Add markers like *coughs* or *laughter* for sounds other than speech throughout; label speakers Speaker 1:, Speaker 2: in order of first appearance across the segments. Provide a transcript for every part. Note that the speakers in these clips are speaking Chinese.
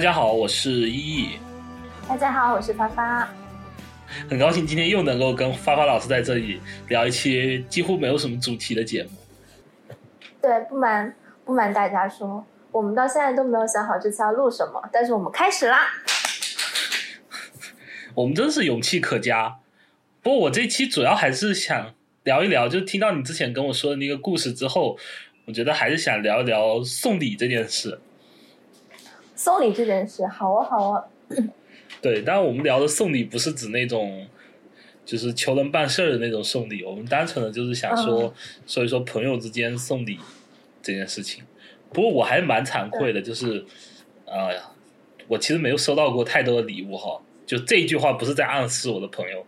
Speaker 1: 大家好，我是依依。
Speaker 2: 大家好，我是发发。
Speaker 1: 很高兴今天又能够跟发发老师在这里聊一期几乎没有什么主题的节目。
Speaker 2: 对，不瞒不瞒大家说，我们到现在都没有想好这次要录什么，但是我们开始啦。
Speaker 1: 我们真是勇气可嘉。不过我这期主要还是想聊一聊，就听到你之前跟我说的那个故事之后，我觉得还是想聊一聊送礼这件事。
Speaker 2: 送礼这件事，好啊，好啊。
Speaker 1: 对，当然我们聊的送礼不是指那种就是求人办事儿的那种送礼，我们单纯的就是想说所以说朋友之间送礼这件事情。不过我还蛮惭愧的，就是呃，我其实没有收到过太多的礼物哈。就这一句话不是在暗示我的朋友。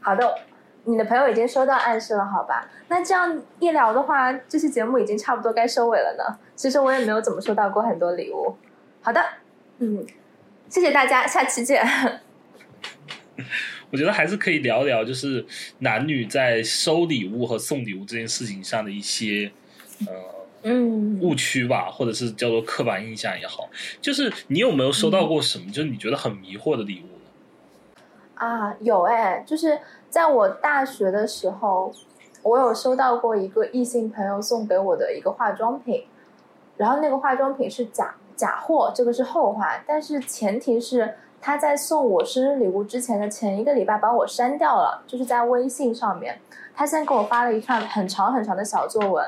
Speaker 2: 好的，你的朋友已经收到暗示了，好吧？那这样一聊的话，这期节目已经差不多该收尾了呢。其实我也没有怎么收到过很多礼物。好的，嗯，谢谢大家，下期见。*laughs*
Speaker 1: 我觉得还是可以聊聊，就是男女在收礼物和送礼物这件事情上的一些呃
Speaker 2: 嗯
Speaker 1: 误区吧，或者是叫做刻板印象也好。就是你有没有收到过什么，就是你觉得很迷惑的礼物呢？
Speaker 2: 啊，有哎，就是在我大学的时候，我有收到过一个异性朋友送给我的一个化妆品，然后那个化妆品是假假货，这个是后话，但是前提是他在送我生日礼物之前的前一个礼拜把我删掉了，就是在微信上面，他先给我发了一串很长很长的小作文，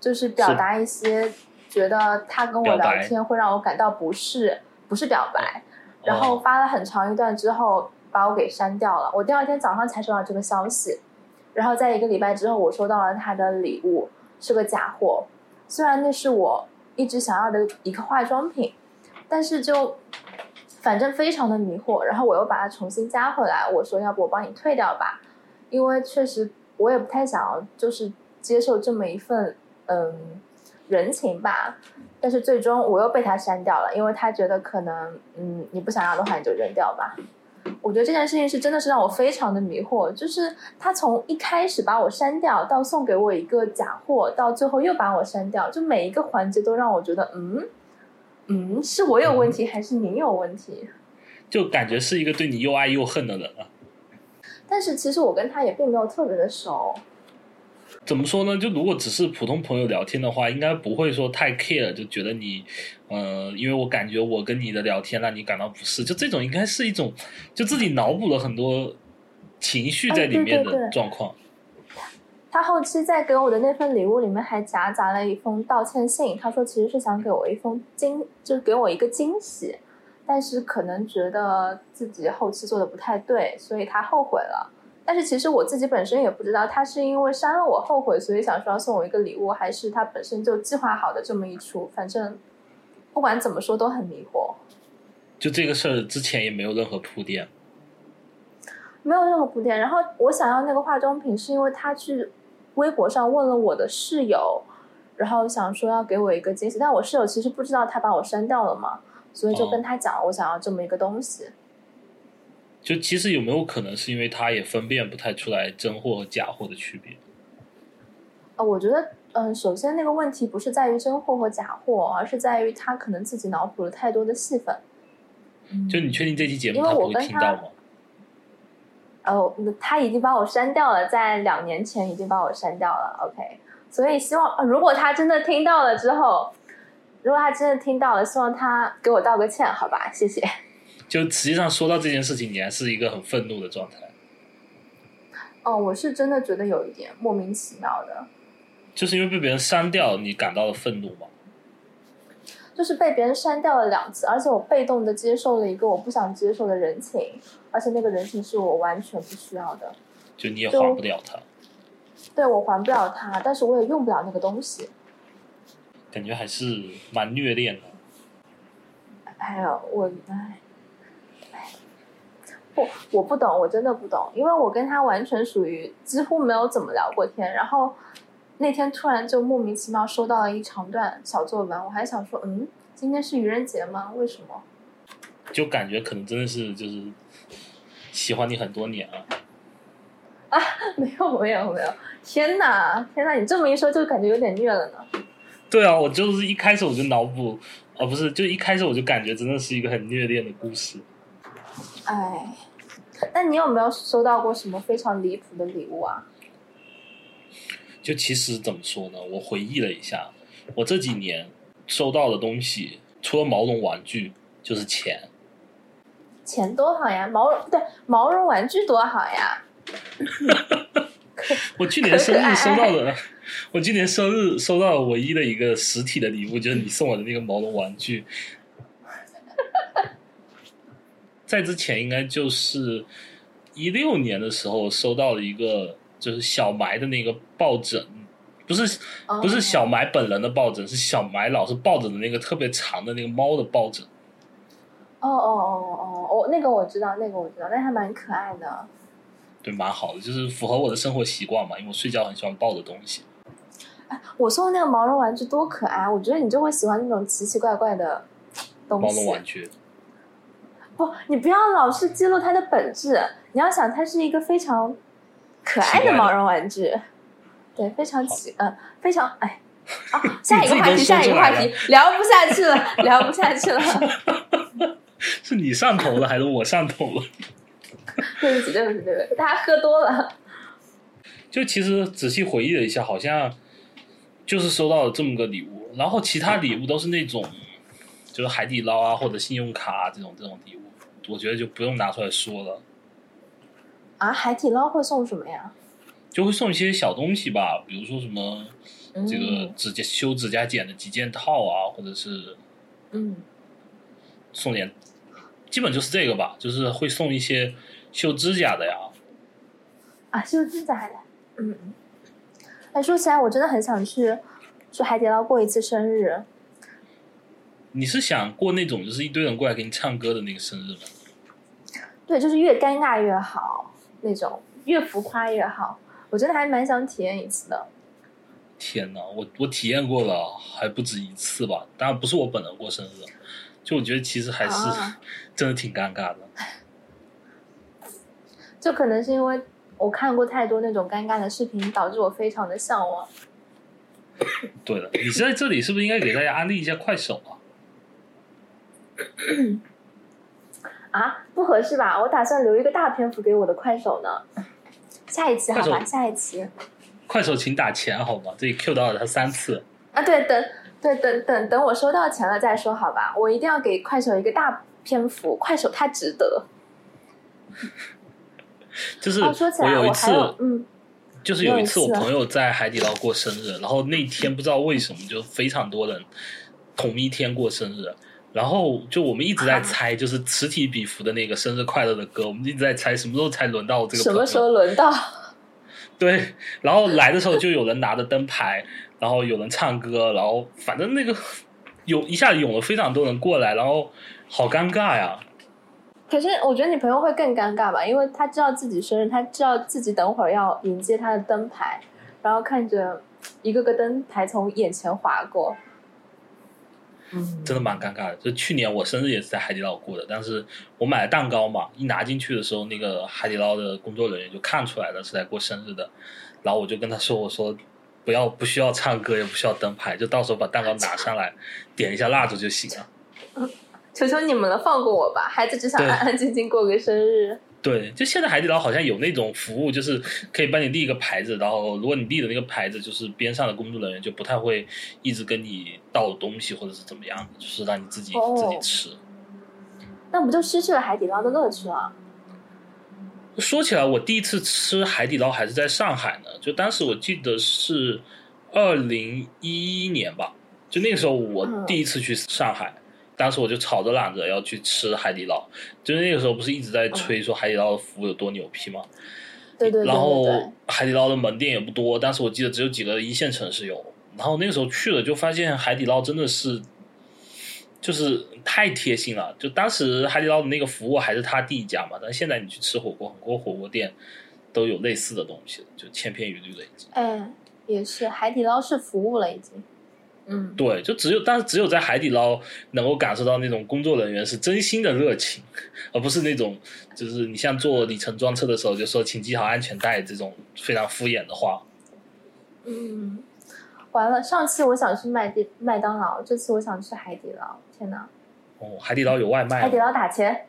Speaker 2: 就是表达一些觉得他跟我聊天会让我感到不适，不是表白，然后发了很长一段之后把我给删掉了，我第二天早上才收到这个消息，然后在一个礼拜之后我收到了他的礼物，是个假货，虽然那是我。一直想要的一个化妆品，但是就反正非常的迷惑，然后我又把它重新加回来，我说要不我帮你退掉吧，因为确实我也不太想要就是接受这么一份嗯人情吧，但是最终我又被他删掉了，因为他觉得可能嗯你不想要的话你就扔掉吧。我觉得这件事情是真的是让我非常的迷惑，就是他从一开始把我删掉，到送给我一个假货，到最后又把我删掉，就每一个环节都让我觉得，嗯，嗯，是我有问题还是你有问题？
Speaker 1: 就感觉是一个对你又爱又恨的人啊。
Speaker 2: 但是其实我跟他也并没有特别的熟。
Speaker 1: 怎么说呢？就如果只是普通朋友聊天的话，应该不会说太 care，就觉得你，呃，因为我感觉我跟你的聊天让你感到不适，就这种应该是一种，就自己脑补了很多情绪在里面的状况。
Speaker 2: 他后期在给我的那份礼物里面还夹杂了一封道歉信，他说其实是想给我一封惊，就是给我一个惊喜，但是可能觉得自己后期做的不太对，所以他后悔了。但是其实我自己本身也不知道，他是因为删了我后悔，所以想说要送我一个礼物，还是他本身就计划好的这么一出。反正不管怎么说都很迷惑。
Speaker 1: 就这个事儿之前也没有任何铺垫，
Speaker 2: 没有任何铺垫。然后我想要那个化妆品，是因为他去微博上问了我的室友，然后想说要给我一个惊喜，但我室友其实不知道他把我删掉了嘛，所以就跟他讲我想要这么一个东西。
Speaker 1: 就其实有没有可能是因为他也分辨不太出来真货和假货的区别？
Speaker 2: 呃，我觉得，嗯，首先那个问题不是在于真货和假货，而是在于他可能自己脑补了太多的戏份。
Speaker 1: 就你确定这期节目他不会听到吗？
Speaker 2: 哦，他已经把我删掉了，在两年前已经把我删掉了。OK，所以希望如果他真的听到了之后，如果他真的听到了，希望他给我道个歉，好吧？谢谢。
Speaker 1: 就实际上说到这件事情，你还是一个很愤怒的状态。
Speaker 2: 哦，我是真的觉得有一点莫名其妙的。
Speaker 1: 就是因为被别人删掉，你感到了愤怒吗？
Speaker 2: 就是被别人删掉了两次，而且我被动的接受了一个我不想接受的人情，而且那个人情是我完全不需要的。
Speaker 1: 就你也还不了他。
Speaker 2: 对，我还不了他，但是我也用不了那个东西。
Speaker 1: 感觉还是蛮虐恋的。
Speaker 2: 哎呀，我哎。不，我不懂，我真的不懂，因为我跟他完全属于几乎没有怎么聊过天，然后那天突然就莫名其妙收到了一长段小作文，我还想说，嗯，今天是愚人节吗？为什么？
Speaker 1: 就感觉可能真的是就是喜欢你很多年了。
Speaker 2: 啊，*laughs* 没有没有没有，天哪天哪，你这么一说就感觉有点虐了呢。
Speaker 1: 对啊，我就是一开始我就脑补啊，不是，就一开始我就感觉真的是一个很虐恋的故事。
Speaker 2: 哎，那你有没有收到过什么非常离谱的礼物啊？
Speaker 1: 就其实怎么说呢？我回忆了一下，我这几年收到的东西，除了毛绒玩具，就是钱。
Speaker 2: 钱多好呀，毛绒对毛绒玩具多好呀。*laughs*
Speaker 1: 我去年生日收到的，我今年生日收到的唯一的一个实体的礼物，就是你送我的那个毛绒玩具。在之前应该就是一六年的时候收到了一个，就是小埋的那个抱枕，不是不是小埋本人的抱枕，是小埋老是抱着的那个特别长的那个猫的抱枕。
Speaker 2: 哦哦哦哦哦，那个我知道，那个我知道，那还蛮可爱的。
Speaker 1: 对，蛮好的，就是符合我的生活习惯嘛，因为我睡觉很喜欢抱着东西。
Speaker 2: 哎，我送的那个毛绒玩具多可爱，我觉得你就会喜欢那种奇奇怪怪的东西。
Speaker 1: 毛绒玩具。
Speaker 2: 不，你不要老是揭露它的本质，你要想它是一个非常可爱的毛绒玩具。对，非常奇，呃，非常哎。啊，*laughs* 下一个话题，下一个话题，聊不下去了，*laughs* 聊不下去了。*laughs*
Speaker 1: 是你上头了，还是我上头了？
Speaker 2: 对不起，对不起，对不起，大家喝多了。
Speaker 1: 就其实仔细回忆了一下，好像就是收到了这么个礼物，然后其他礼物都是那种，就是海底捞啊或者信用卡啊这种这种礼物，我觉得就不用拿出来说了。
Speaker 2: 啊，海底捞会送什么呀？
Speaker 1: 就会送一些小东西吧，比如说什么这个指甲修指甲剪的几件套啊，或者是
Speaker 2: 嗯，
Speaker 1: 送点。基本就是这个吧，就是会送一些修指甲的呀。
Speaker 2: 啊，修指甲的，嗯嗯。哎，说起来，我真的很想去去海底捞过一次生日。
Speaker 1: 你是想过那种就是一堆人过来给你唱歌的那个生日吗？
Speaker 2: 对，就是越尴尬越好，那种越浮夸越好。我真的还蛮想体验一次的。
Speaker 1: 天哪，我我体验过了，还不止一次吧？当然不是我本人过生日。就我觉得其实还是 *laughs* 真的挺尴尬的，*laughs*
Speaker 2: 就可能是因为我看过太多那种尴尬的视频，导致我非常的向往。
Speaker 1: 对了，你在这里是不是应该给大家安利一下快手啊？
Speaker 2: 啊，不合适吧？我打算留一个大篇幅给我的快手呢。下一期好吧，下一期。
Speaker 1: 快手请打钱好吗？这里 Q 到了他三次
Speaker 2: 啊！对，等。对，等等等，我收到钱了再说，好吧？我一定要给快手一个大篇幅，快手它值得。*laughs*
Speaker 1: 就是我有一次，嗯，就是有一次我朋友在海底捞过生日，然后那天不知道为什么就非常多人同一天过生日，然后就我们一直在猜，就是此起彼伏的那个生日快乐的歌，我们一直在猜什么时候才轮到这个，
Speaker 2: 什么时候轮到？*laughs*
Speaker 1: 对，然后来的时候就有人拿着灯牌。然后有人唱歌，然后反正那个涌一下涌了非常多人过来，然后好尴尬呀。
Speaker 2: 可是我觉得你朋友会更尴尬吧，因为他知道自己生日，他知道自己等会儿要迎接他的灯牌，然后看着一个个灯牌从眼前划过，
Speaker 1: 嗯，真的蛮尴尬的。就去年我生日也是在海底捞过的，但是我买了蛋糕嘛，一拿进去的时候，那个海底捞的工作人员就看出来了是在过生日的，然后我就跟他说：“我说。”不要不需要唱歌，也不需要灯牌，就到时候把蛋糕拿上来，点一下蜡烛就行了。
Speaker 2: 求求你们了，放过我吧！孩子只想安安静静过个生日。
Speaker 1: 对，就现在海底捞好像有那种服务，就是可以帮你立一个牌子，然后如果你立的那个牌子，就是边上的工作人员就不太会一直跟你倒东西或者是怎么样的，就是让你自己自己吃。
Speaker 2: 那不就失去了海底捞的乐趣了？
Speaker 1: 说起来，我第一次吃海底捞还是在上海呢。就当时我记得是二零一一年吧，就那个时候我第一次去上海，当时我就吵着嚷着要去吃海底捞。就是那个时候不是一直在吹说海底捞的服务有多牛批吗？
Speaker 2: 对对。
Speaker 1: 然后海底捞的门店也不多，当时我记得只有几个一线城市有。然后那个时候去了，就发现海底捞真的是。就是太贴心了，就当时海底捞的那个服务还是他第一家嘛，但现在你去吃火锅，很多火锅店都有类似的东西就千篇一律的已经。
Speaker 2: 嗯，也是海底捞是服务了已经。嗯，
Speaker 1: 对，就只有但是只有在海底捞能够感受到那种工作人员是真心的热情，而不是那种就是你像坐里程装车的时候就说请系好安全带这种非常敷衍的话。
Speaker 2: 嗯。完了，上次我想去麦地麦当劳，这次我想去海底捞。天哪！
Speaker 1: 哦，海底捞有外卖
Speaker 2: 海底，捞打钱。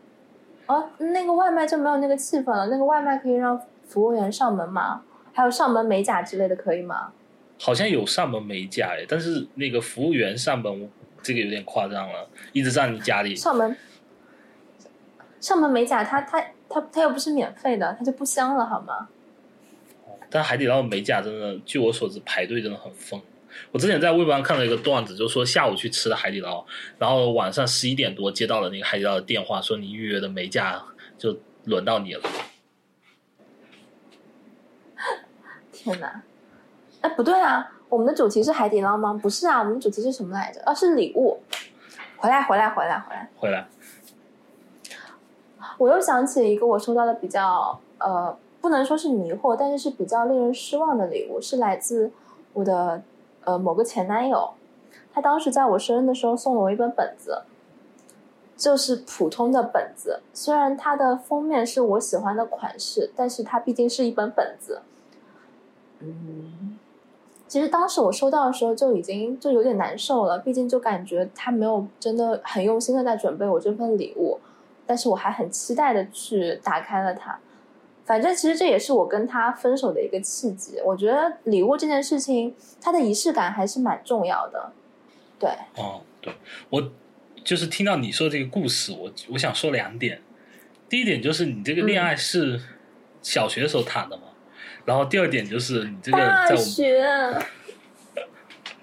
Speaker 2: 哦，那个外卖就没有那个气氛了。那个外卖可以让服务员上门吗？还有上门美甲之类的可以吗？
Speaker 1: 好像有上门美甲诶，但是那个服务员上门这个有点夸张了，一直在你家里。
Speaker 2: 上门上门美甲，他他他他又不是免费的，他就不香了好吗？
Speaker 1: 但海底捞的美甲真的，据我所知排队真的很疯。我之前在微博上看到一个段子，就说下午去吃的海底捞，然后晚上十一点多接到了那个海底捞的电话，说你预约的美甲就轮到你了。*laughs*
Speaker 2: 天哪！哎，不对啊，我们的主题是海底捞吗？不是啊，我们的主题是什么来着？啊，是礼物。回来，回来，回来，回来！
Speaker 1: 回来，
Speaker 2: 我又想起一个我收到的比较呃，不能说是迷惑，但是是比较令人失望的礼物，是来自我的呃某个前男友。他当时在我生日的时候送了我一本本子，就是普通的本子，虽然它的封面是我喜欢的款式，但是它毕竟是一本本子。嗯，其实当时我收到的时候就已经就有点难受了，毕竟就感觉他没有真的很用心的在准备我这份礼物。但是我还很期待的去打开了它。反正其实这也是我跟他分手的一个契机。我觉得礼物这件事情，它的仪式感还是蛮重要的。对，
Speaker 1: 哦，对我就是听到你说这个故事，我我想说两点。第一点就是你这个恋爱是小学的时候谈的嘛，然后第二点就是你这个
Speaker 2: 大
Speaker 1: 在我们
Speaker 2: 学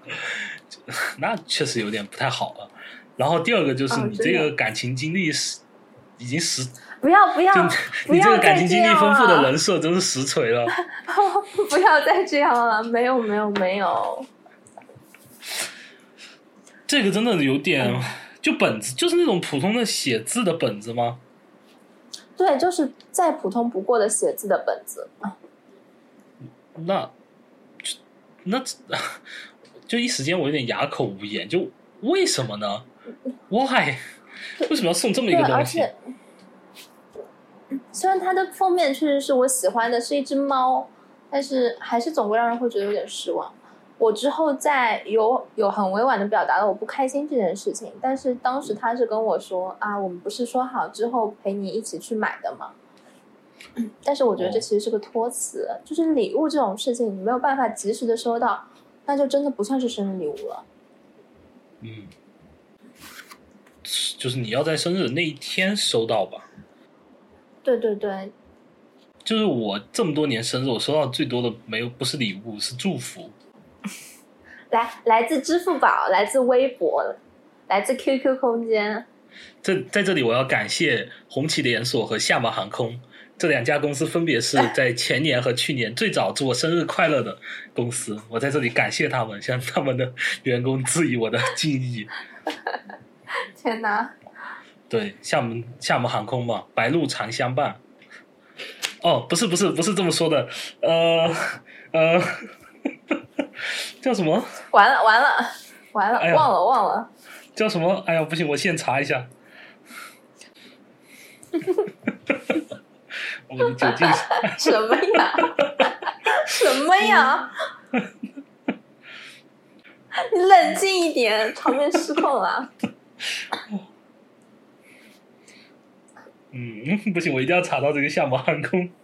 Speaker 2: *laughs*
Speaker 1: 那确实有点不太好了。然后第二个就是
Speaker 2: 哦
Speaker 1: 你这个感情经历是已经实，
Speaker 2: 不要不要 *laughs*
Speaker 1: 你这个感情经历丰富的人设真是实锤了。*laughs*
Speaker 2: 不要再这样了，没有没有没有，
Speaker 1: 这个真的有点，
Speaker 2: 嗯
Speaker 1: 就本子就是那种普通的写字的本子吗？
Speaker 2: 对，就是再普通不过的写字的本子。
Speaker 1: 那那就一时间我有点哑口无言，就为什么呢？Why？为什么要送这么一，个东西？
Speaker 2: 虽然它的封面确实是我喜欢的，是一只猫，但是还是总会让人会觉得有点失望。我之后在有有很委婉的表达了我不开心这件事情，但是当时他是跟我说啊，我们不是说好之后陪你一起去买的吗？*clears throat* 但是我觉得这其实是个托词，就是礼物这种事情，你没有办法及时的收到，那就真的不算是生日礼物了。
Speaker 1: 嗯，就是你要在生日的那一天收到吧。
Speaker 2: 对对对，
Speaker 1: 就是我这么多年生日，我收到最多的没有不是礼物，是祝福。*laughs*
Speaker 2: 来来自支付宝，来自微博，来自 QQ 空间。
Speaker 1: 这在这里我要感谢红旗连锁和厦门航空这两家公司，分别是在前年和去年最早祝我生日快乐的公司。我在这里感谢他们，向他们的员工致以我的敬意。*laughs*
Speaker 2: 天哪！
Speaker 1: 对，厦门厦门航空嘛，白鹿常相伴。哦，不是不是不是这么说的，呃呃，*laughs* 叫什么
Speaker 2: 完了完了完了，
Speaker 1: 哎
Speaker 2: 忘了忘了。
Speaker 1: 叫什么？哎呀，不行，我现查一下。*laughs* 我的酒精
Speaker 2: 什么呀？*laughs* 什么呀？你冷静一点，场面失控了。*laughs*
Speaker 1: 嗯，不行，我一定要查到这个厦门航空。*laughs*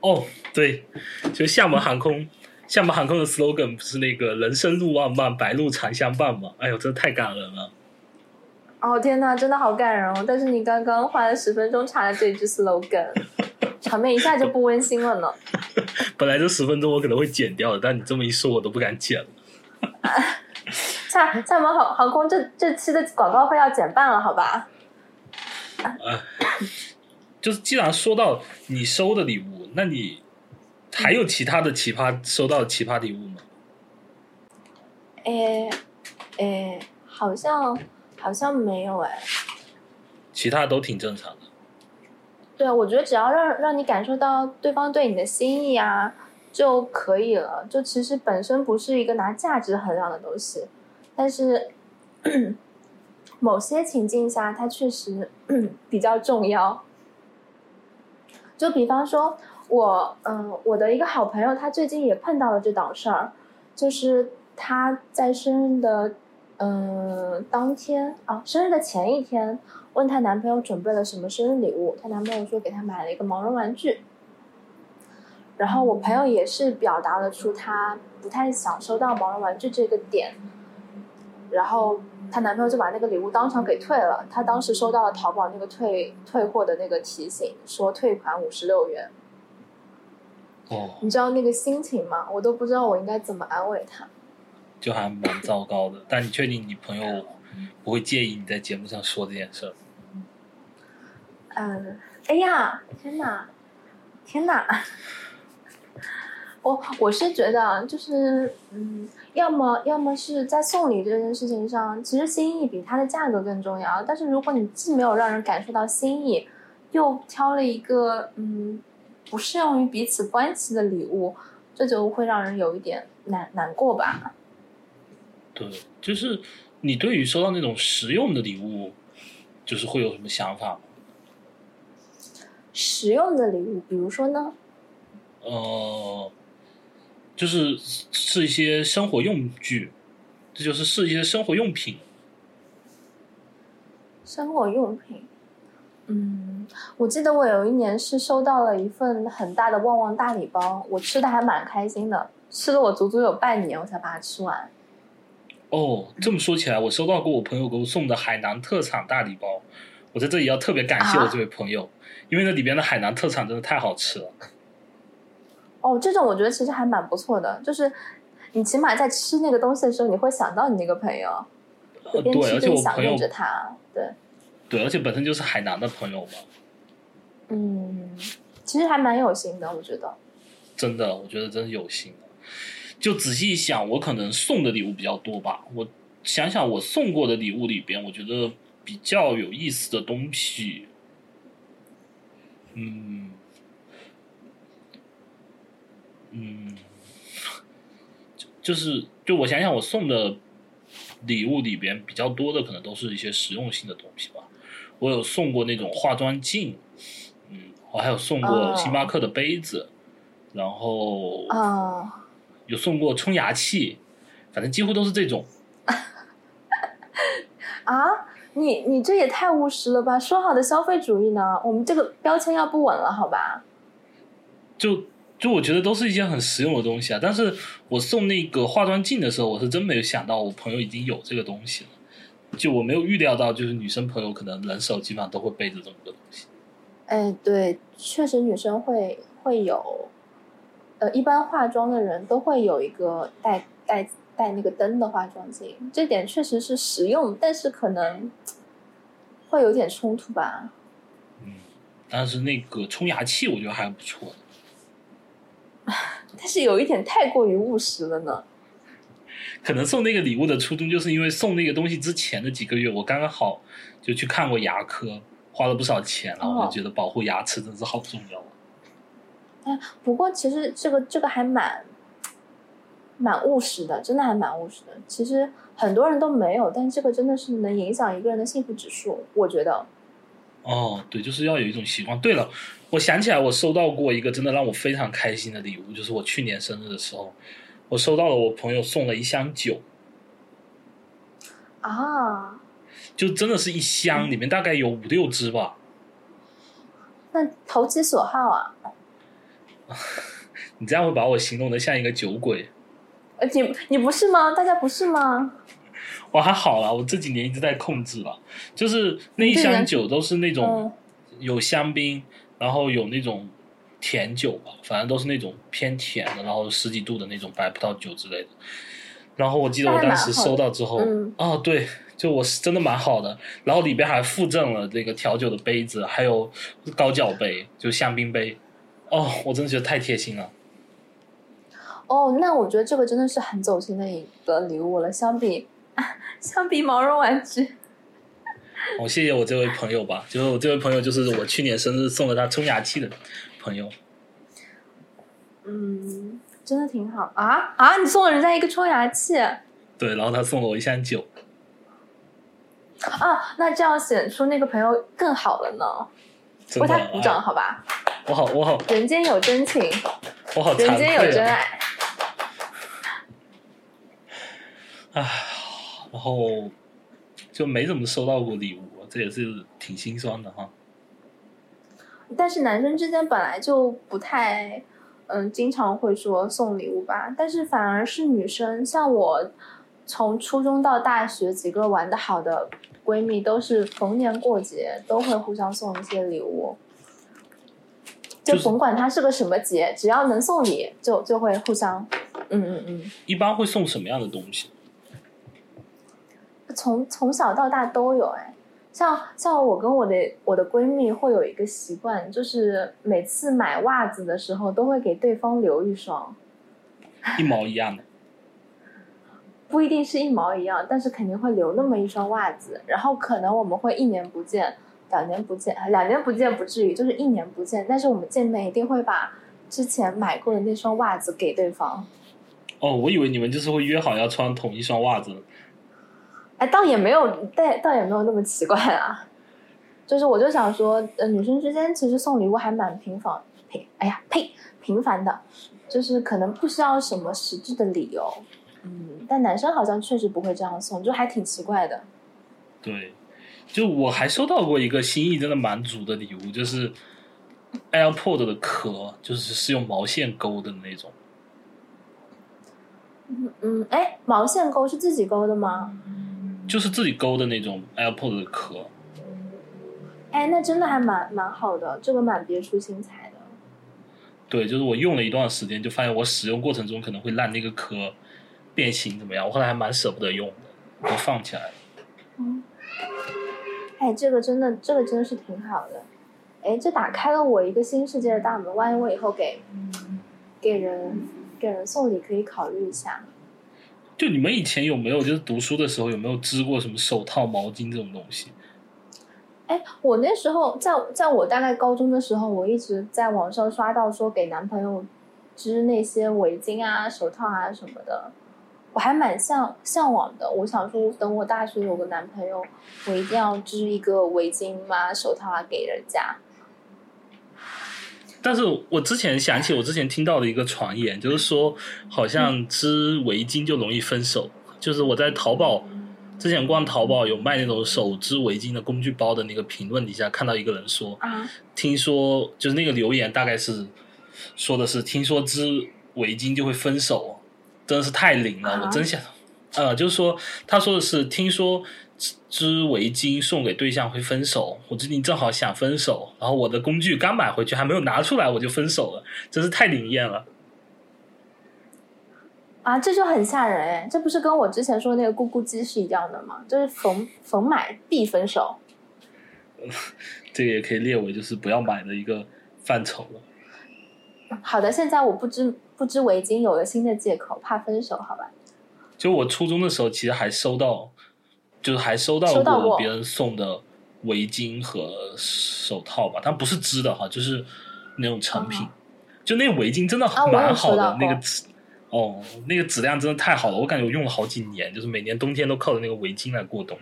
Speaker 1: 哦，对，就厦门航空，厦门航空的 slogan 不是那个“人生路漫漫，白露常相伴”吗？哎呦，真的太感人了。
Speaker 2: 哦天哪，真的好感人哦！但是你刚刚花了十分钟查了这句 slogan，*laughs* 场面一下就不温馨了呢。*laughs*
Speaker 1: 本来这十分钟我可能会剪掉的，但你这么一说，我都不敢剪了。
Speaker 2: 厦厦门航航空这这期的广告费要减半了，好吧？
Speaker 1: 啊就是既然说到你收的礼物，那你还有其他的奇葩收到的奇葩礼物吗？
Speaker 2: 诶诶，好像好像没有哎。
Speaker 1: 其他都挺正常的。
Speaker 2: 对啊，我觉得只要让让你感受到对方对你的心意啊，就可以了。就其实本身不是一个拿价值衡量的东西，但是 *coughs* 某些情境下，它确实比较重要。就比方说，我嗯、我的一个好朋友，他最近也碰到了这档事儿，就是他在生日的嗯、当天啊，生日的前一天，问她男朋友准备了什么生日礼物，她男朋友说给她买了一个毛绒玩具。然后我朋友也是表达了出她不太想收到毛绒玩具这个点，然后她男朋友就把那个礼物当场给退了。她当时收到了淘宝那个退退货的那个提醒，说退款五十六元。
Speaker 1: 哦，
Speaker 2: 你知道那个心情吗？我都不知道我应该怎么安慰他。
Speaker 1: 就还蛮糟糕的。但你确定你朋友不会介意你在节目上说这件事儿？
Speaker 2: 嗯，哎呀，天哪，天哪！*laughs* 我我是觉得，就是嗯，要么要么是在送礼这件事情上，其实心意比它的价格更重要。但是如果你既没有让人感受到心意，又挑了一个嗯不适用于彼此关系的礼物，这就会让人有一点难难过吧。
Speaker 1: 对，就是你对于收到那种实用的礼物，就是会有什么想法吗？
Speaker 2: 实用的礼物，比如说呢？
Speaker 1: 呃，就是是一些生活用具，这就是是一些生活用品。
Speaker 2: 生活用品，嗯，我记得我有一年是收到了一份很大的旺旺大礼包，我吃的还蛮开心的，吃了我足足有半年，我才把它吃完。
Speaker 1: 哦，这么说起来，我收到过我朋友给我送的海南特产大礼包，我在这里要特别感谢我这位朋友，因为那里边的海南特产真的太好吃了。
Speaker 2: 哦，这种我觉得其实还蛮不错的，就是你起码在吃那个东西的时候，你会想到你那个朋友，
Speaker 1: 呃，对，而且我朋友
Speaker 2: 着他。对，
Speaker 1: 对，而且本身就是海南的朋友嘛，
Speaker 2: 嗯，其实还蛮有心的，我觉得。
Speaker 1: 真的，我觉得真有心的。就仔细一想，我可能送的礼物比较多吧。我想想，我送过的礼物里边，我觉得比较有意思的东西，嗯嗯，就就是就我想想，我送的礼物里边比较多的，可能都是一些实用性的东西吧。我有送过那种化妆镜，嗯，我还有送过星巴克的杯子，然后
Speaker 2: 啊、
Speaker 1: 有送过冲牙器，反正几乎都是这种。
Speaker 2: 啊，你你这也太务实了吧！说好的消费主义呢？我们这个标签要不稳了，好吧？
Speaker 1: 就就我觉得都是一些很实用的东西啊。但是我送那个化妆镜的时候，我是真没有想到我朋友已经有这个东西了。就我没有预料到，就是女生朋友可能人手基本上都会背着这么个东西。
Speaker 2: 哎，对，确实女生会会有，呃，一般化妆的人都会有一个带带带那个灯的化妆镜，这点确实是实用，但是可能会有点冲突吧。
Speaker 1: 嗯，但是那个冲牙器我觉得还不错。*laughs*
Speaker 2: 但是有一点太过于务实了呢。
Speaker 1: 可能送那个礼物的初衷，就是因为送那个东西之前的几个月，我刚刚好就去看过牙科，花了不少钱，然后我就觉得保护牙齿真是好重要。
Speaker 2: 哎，不过其实这个这个还蛮蛮务实的，真的还蛮务实的。其实很多人都没有，但这个真的是能影响一个人的幸福指数，我觉得。
Speaker 1: 哦，对，就是要有一种习惯。对了，我想起来，我收到过一个真的让我非常开心的礼物，就是我去年生日的时候，我收到了我朋友送了一箱酒，
Speaker 2: 啊，
Speaker 1: 就真的是一箱，里面大概有五六支吧。
Speaker 2: 那投其所好啊！*laughs*
Speaker 1: 你这样会把我形容的像一个酒鬼。
Speaker 2: 呃，你你不是吗？大家不是吗？*laughs*
Speaker 1: 我还好啦，我这几年一直在控制了，就是那一箱酒都是那种
Speaker 2: 嗯
Speaker 1: 有香槟，然后有那种甜酒吧，反正都是那种偏甜的，然后十几度的那种白葡萄酒之类的。然后我记得我当时收到之后，
Speaker 2: 嗯
Speaker 1: 哦，对，就我是真的蛮好的。然后里边还附赠了这个调酒的杯子，还有高脚杯，就香槟杯。哦，我真的觉得太贴心了。
Speaker 2: 哦，那我觉得这个真的是很走心的一个礼物了，相比 *laughs* 相比毛绒玩具。
Speaker 1: 我、谢谢我这位朋友吧，就是我这位朋友就是我去年生日送了他冲牙器的朋友。
Speaker 2: 嗯，真的挺好啊啊！你送了人家一个冲牙器啊，
Speaker 1: 对，然后他送了我一箱酒。
Speaker 2: 啊那这样显出那个朋友更好了呢。为他鼓掌，
Speaker 1: 哎
Speaker 2: 好吧？
Speaker 1: 我好我好
Speaker 2: 人间有真情，
Speaker 1: 我好惭
Speaker 2: 人间有！真爱。
Speaker 1: 唉，然后就没怎么收到过礼物，这也是挺心酸的哈。
Speaker 2: 但是男生之间本来就不太，嗯，经常会说送礼物吧。但是反而是女生，像我从初中到大学，几个玩的好的闺蜜都是逢年过节都会互相送一些礼物。就
Speaker 1: 就是
Speaker 2: 甭管它是个什么节，只要能送礼，就就会互相，嗯嗯嗯，
Speaker 1: 一般会送什么样的东西？
Speaker 2: 从从小到大都有哎。像像我跟我的我的闺蜜会有一个习惯，就是每次买袜子的时候都会给对方留一双。
Speaker 1: 一毛一样的。*laughs*
Speaker 2: 不一定是一毛一样，但是肯定会留那么一双袜子。然后可能我们会一年不见，两年不见，两年不见不至于，就是一年不见。但是我们见面一定会把之前买过的那双袜子给对方。
Speaker 1: 哦，我以为你们就是会约好要穿同一双袜子。
Speaker 2: 哎，倒也没有，倒倒也没有那么奇怪啊。就是我就想说，呃，女生之间其实送礼物还蛮频繁，频，哎呀，呸，频繁的，就是可能不需要什么实质的理由。嗯，但男生好像确实不会这样送，就还挺奇怪的。
Speaker 1: 对，就我还收到过一个心意真的蛮足的礼物，就是 AirPod 的壳，就是是用毛线勾的那种。
Speaker 2: 嗯嗯，哎，毛线钩是自己钩的吗？
Speaker 1: 就是自己勾的那种 AirPod 的壳，
Speaker 2: 哎，那真的还蛮蛮好的，这个蛮别出心裁的。
Speaker 1: 对，就是我用了一段时间，就发现我使用过程中可能会烂那个壳变形怎么样，我后来还蛮舍不得用的，就放起来了。
Speaker 2: 嗯，哎，这个真的，这个真的是挺好的。哎，这打开了我一个新世界的大门，万一我以后给给人给人送礼，可以考虑一下。
Speaker 1: 就你们以前有没有就是读书的时候有没有织过什么手套、毛巾这种东西？
Speaker 2: 哎，我那时候在在我大概高中的时候，我一直在网上刷到说给男朋友织那些围巾啊、手套啊什么的，我还蛮向向往的。我想说，等我大学有个男朋友，我一定要织一个围巾嘛、手套啊给人家。
Speaker 1: 但是我之前想起我之前听到的一个传言，就是说好像织围巾就容易分手。就是我在淘宝之前逛淘宝有卖那种手织围巾的工具包的那个评论底下看到一个人说，
Speaker 2: 啊，
Speaker 1: 听说就是那个留言大概是说的是听说织围巾就会分手，真的是太灵了，
Speaker 2: 啊
Speaker 1: 我真想，呃，就是说他说的是听说织织围巾送给对象会分手，我最近正好想分手，然后我的工具刚买回去还没有拿出来我就分手了，真是太灵验了。
Speaker 2: 啊，这就很吓人哎！这不是跟我之前说那个咕咕鸡是一样的吗？就是逢逢买必分手。*laughs*
Speaker 1: 这个也可以列为就是不要买的一个范畴了。
Speaker 2: 好的，现在我不织不织围巾有了新的借口，怕分手，好吧？
Speaker 1: 就我初中的时候，其实还收到，就是还收到
Speaker 2: 过
Speaker 1: 过别人送的围巾和手套吧，但不是织的哈，就是那种成品。
Speaker 2: 哦
Speaker 1: 就那个围巾真的蛮好的，那个质哦，那个质量真的太好了，我感觉我用了好几年，就是每年冬天都靠着那个围巾来过冬。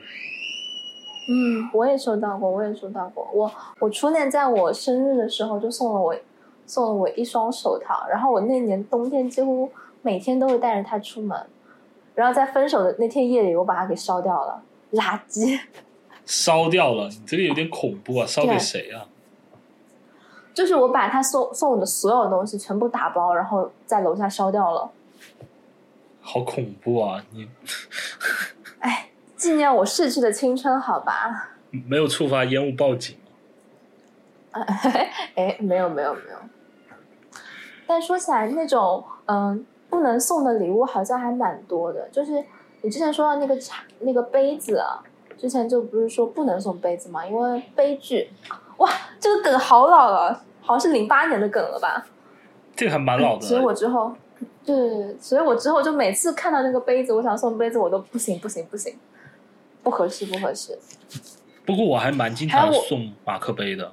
Speaker 2: 嗯，我也收到过，我也收到过。我我初恋在我生日的时候就送了我送了我一双手套，然后我那年冬天几乎每天都会带着它出门，然后在分手的那天夜里，我把它给烧掉了，垃圾。
Speaker 1: 烧掉了，你这个有点恐怖啊！烧给谁啊？
Speaker 2: 就是我把他送送我的所有东西全部打包，然后在楼下烧掉了。
Speaker 1: 好恐怖啊！你
Speaker 2: 哎，纪念我逝去的青春，好吧？
Speaker 1: 没有触发烟雾报警 *laughs*
Speaker 2: 哎，没有没有没有。但说起来，那种嗯不能送的礼物好像还蛮多的。就是你之前说到那个茶那个杯子啊，之前就不是说不能送杯子嘛，因为悲剧。哇，这个梗好老了，好像是零八年的梗了吧？
Speaker 1: 这个还蛮老的。
Speaker 2: 所以我之后，对，所以我之后就每次看到那个杯子，我想送杯子，我都不行不行不行，不合适不合适。
Speaker 1: 不过我还蛮经常送马克杯的。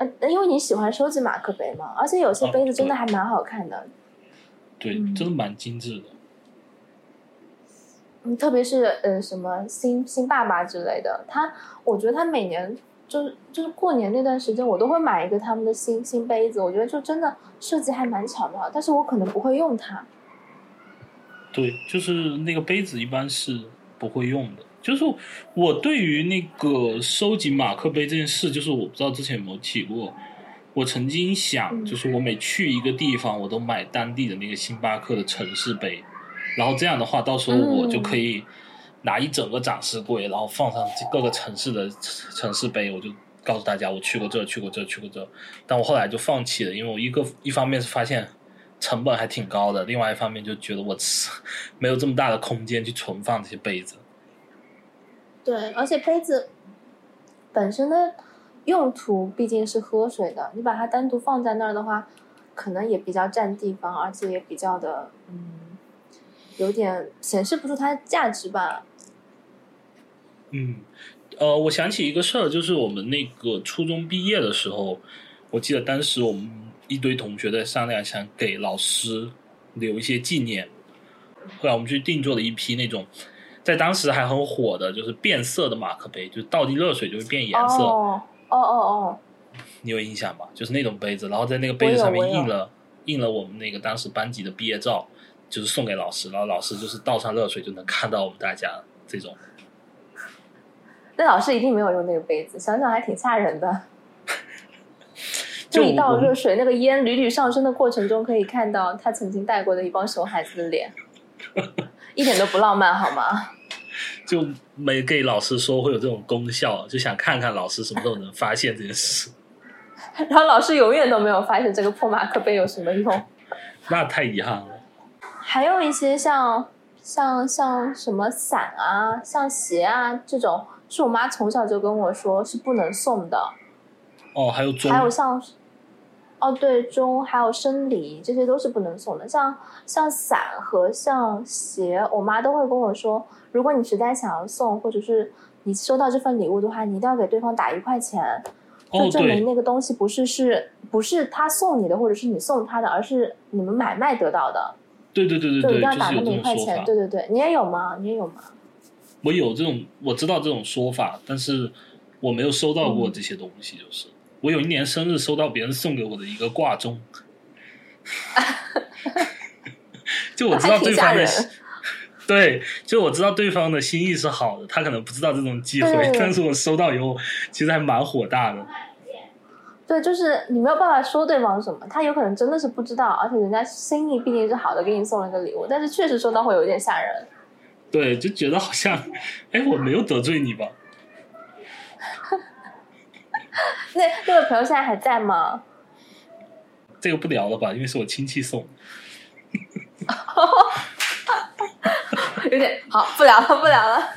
Speaker 2: 呃，因为你喜欢收集马克杯嘛，而且有些
Speaker 1: 哦
Speaker 2: 杯子真的还蛮好看的，
Speaker 1: 对，
Speaker 2: 嗯
Speaker 1: 真的蛮精致的。
Speaker 2: 嗯，特别是呃什么新新爸爸之类的，他我觉得他每年就是就是过年那段时间，我都会买一个他们的新新杯子，我觉得就真的设计还蛮巧妙，但是我可能不会用它。
Speaker 1: 对，就是那个杯子一般是不会用的。就是我对于那个收集马克杯这件事，就是我不知道之前有没有提过。我曾经想，就是我每去一个地方，我都买当地的那个星巴克的城市杯，然后这样的话，到时候我就可以拿一整个展示柜，然后放上各个城市的城市杯，我就告诉大家我去过这，去过这，去过这。但我后来就放弃了，因为我一个一方面是发现成本还挺高的，另外一方面就觉得我没有这么大的空间去存放这些杯子。
Speaker 2: 对，而且杯子本身的用途毕竟是喝水的，你把它单独放在那儿的话，可能也比较占地方，而且也比较的，嗯，有点显示不出它的价值吧。
Speaker 1: 嗯，呃，我想起一个事儿，就是我们那个初中毕业的时候，我记得当时我们一堆同学在商量，想给老师留一些纪念，后来我们去定做了一批那种。在当时还很火的，就是变色的马克杯，就是倒进热水就会变颜色。
Speaker 2: 哦哦哦，
Speaker 1: 你有印象吧？就是那种杯子，然后在那个杯子上面印了印了我们那个当时班级的毕业照，就是送给老师，然后老师就是倒上热水就能看到我们大家这种。
Speaker 2: 那老师一定没有用那个杯子，想想还挺吓人的。就一倒热水，那个烟屡屡上升的过程中，可以看到他曾经带过的一帮熊孩子的脸。*laughs* 一点都不浪漫，好吗？
Speaker 1: 就没给老师说会有这种功效，就想看看老师什么时候能发现这件事。
Speaker 2: 然后老师永远都没有发现这个破马克杯有什么用，
Speaker 1: 那太遗憾了。
Speaker 2: 还有一些像像像什么伞啊、像鞋啊这种，是我妈从小就跟我说是不能送的。
Speaker 1: 哦，还有钟，
Speaker 2: 还有像。哦，对，钟还有生理，这些都是不能送的。像像伞和像鞋，我妈都会跟我说，如果你实在想要送，或者是你收到这份礼物的话，你一定要给对方打一块钱，就证明那个东西不是是不是他送你的，或者是你送他的，而是你们买卖得到的。
Speaker 1: 对对对对
Speaker 2: 对，就一定要打那么一块钱。对对对，你也有吗？你也有吗？
Speaker 1: 我有这种，我知道这种说法，但是我没有收到过这些东西，就是。我有一年生日收到别人送给我的一个挂钟，*laughs* 就我知道对方的，对，就我知道对方的心意是好的，他可能不知道这种机会，*laughs* 但是我收到以后，其实还蛮火大的。
Speaker 2: 对，就是你没有办法说对方什么，他有可能真的是不知道，而且人家心意毕竟是好的，给你送了个礼物，但是确实收到会有点吓人。
Speaker 1: 对，就觉得好像，哎，我没有得罪你吧？*laughs*
Speaker 2: 那那位朋友现在还在吗？
Speaker 1: 这个不聊了吧，因为是我亲戚送。*laughs*
Speaker 2: 有点好，不聊了，不聊了。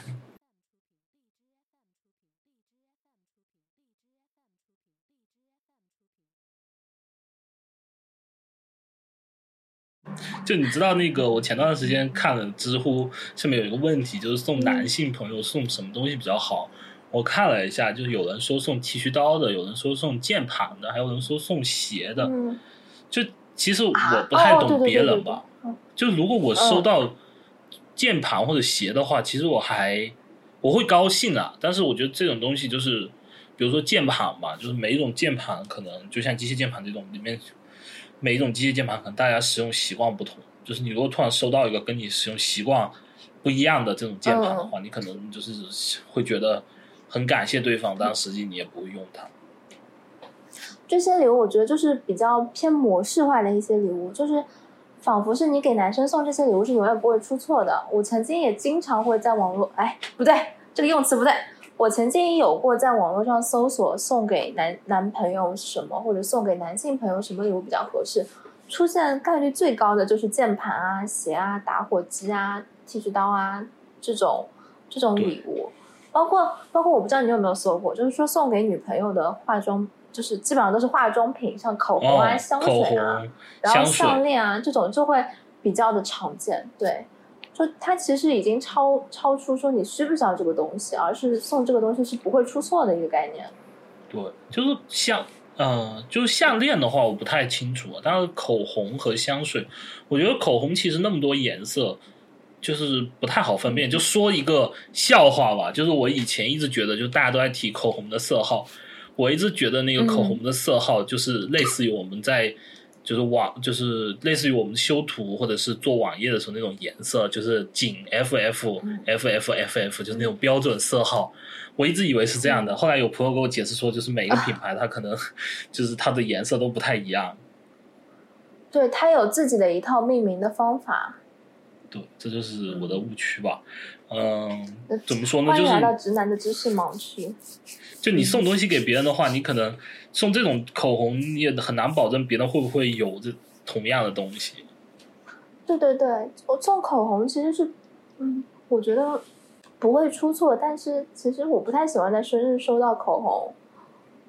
Speaker 1: 就你知道那个，我前段时间看了知乎上面有一个问题，就是送男性朋友送什么东西比较好。我看了一下，就是有人说送剃须刀的，有人说送键盘的，还有人说送鞋的。就其实我不太懂别人吧。就如果我收到键盘或者鞋的话，其实我还我会高兴啊。但是我觉得这种东西就是，比如说键盘吧，就是每一种键盘可能就像机械键盘这种，里面每一种机械键盘可能大家使用习惯不同。就是你如果突然收到一个跟你使用习惯不一样的这种键盘的话，你可能就是会觉得。很感谢对方，但实际你也不会用它。
Speaker 2: 这些礼物我觉得就是比较偏模式化的一些礼物，就是仿佛是你给男生送这些礼物是永远不会出错的。我曾经也经常会在网络，哎，不对，这个用词不对。我曾经也有过在网络上搜索送给男男朋友什么，或者送给男性朋友什么礼物比较合适，出现概率最高的就是键盘啊、鞋啊、打火机啊、剃须刀啊这种这种礼物。包括包括，我不知道你有没有搜过，就是说送给女朋友的化妆，就是基本上都是化妆品，像口红啊、香水啊，然后项链啊这种就会比较的常见。对，就它其实已经超超出说你需不需要这个东西，而是送这个东西是不会出错的一个概念。
Speaker 1: 对，就是像嗯，就是项链的话，我不太清楚，但是口红和香水，我觉得口红其实那么多颜色。就是不太好分辨。就说一个笑话吧，就是我以前一直觉得，就大家都在提口红的色号，我一直觉得那个口红的色号就是类似于我们在就是网，就是类似于我们修图或者是做网页的时候那种颜色，就是仅 F F F F F F，就是那种标准色号。我一直以为是这样的，后来有朋友给我解释说，就是每个品牌它可能就是它的颜色都不太一样。
Speaker 2: 对，它有自己的一套命名的方法。
Speaker 1: 对，这就是我的误区吧。嗯，怎么说呢？就是
Speaker 2: 来到直男的知识盲区。
Speaker 1: 就你送东西给别人的话，你可能送这种口红，你也很难保证别人会不会有这同样的东西。
Speaker 2: 对对对，我送口红其实是，嗯，我觉得。不会出错，但是其实我不太喜欢在生日收到口红，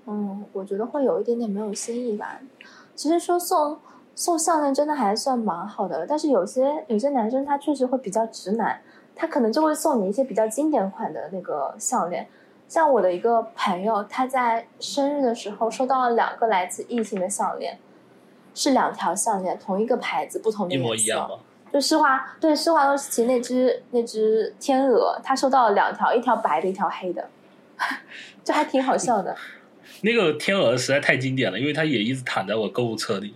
Speaker 2: 嗯，我觉得会有一点点没有新意吧。其实说送送项链真的还算蛮好的，但是有些有些男生他确实会比较直男，他可能就会送你一些比较经典款的那个项链。像我的一个朋友，他在生日的时候收到了两个来自异性的项链，是两条项链，同一个牌子，不同的
Speaker 1: 颜色。
Speaker 2: 就施华对施华洛世奇那只那只天鹅，他收到了两条，一条白的，一条黑的，*laughs* 这还挺好笑的。*laughs*
Speaker 1: 那个天鹅实在太经典了，因为它也一直躺在我购物车里。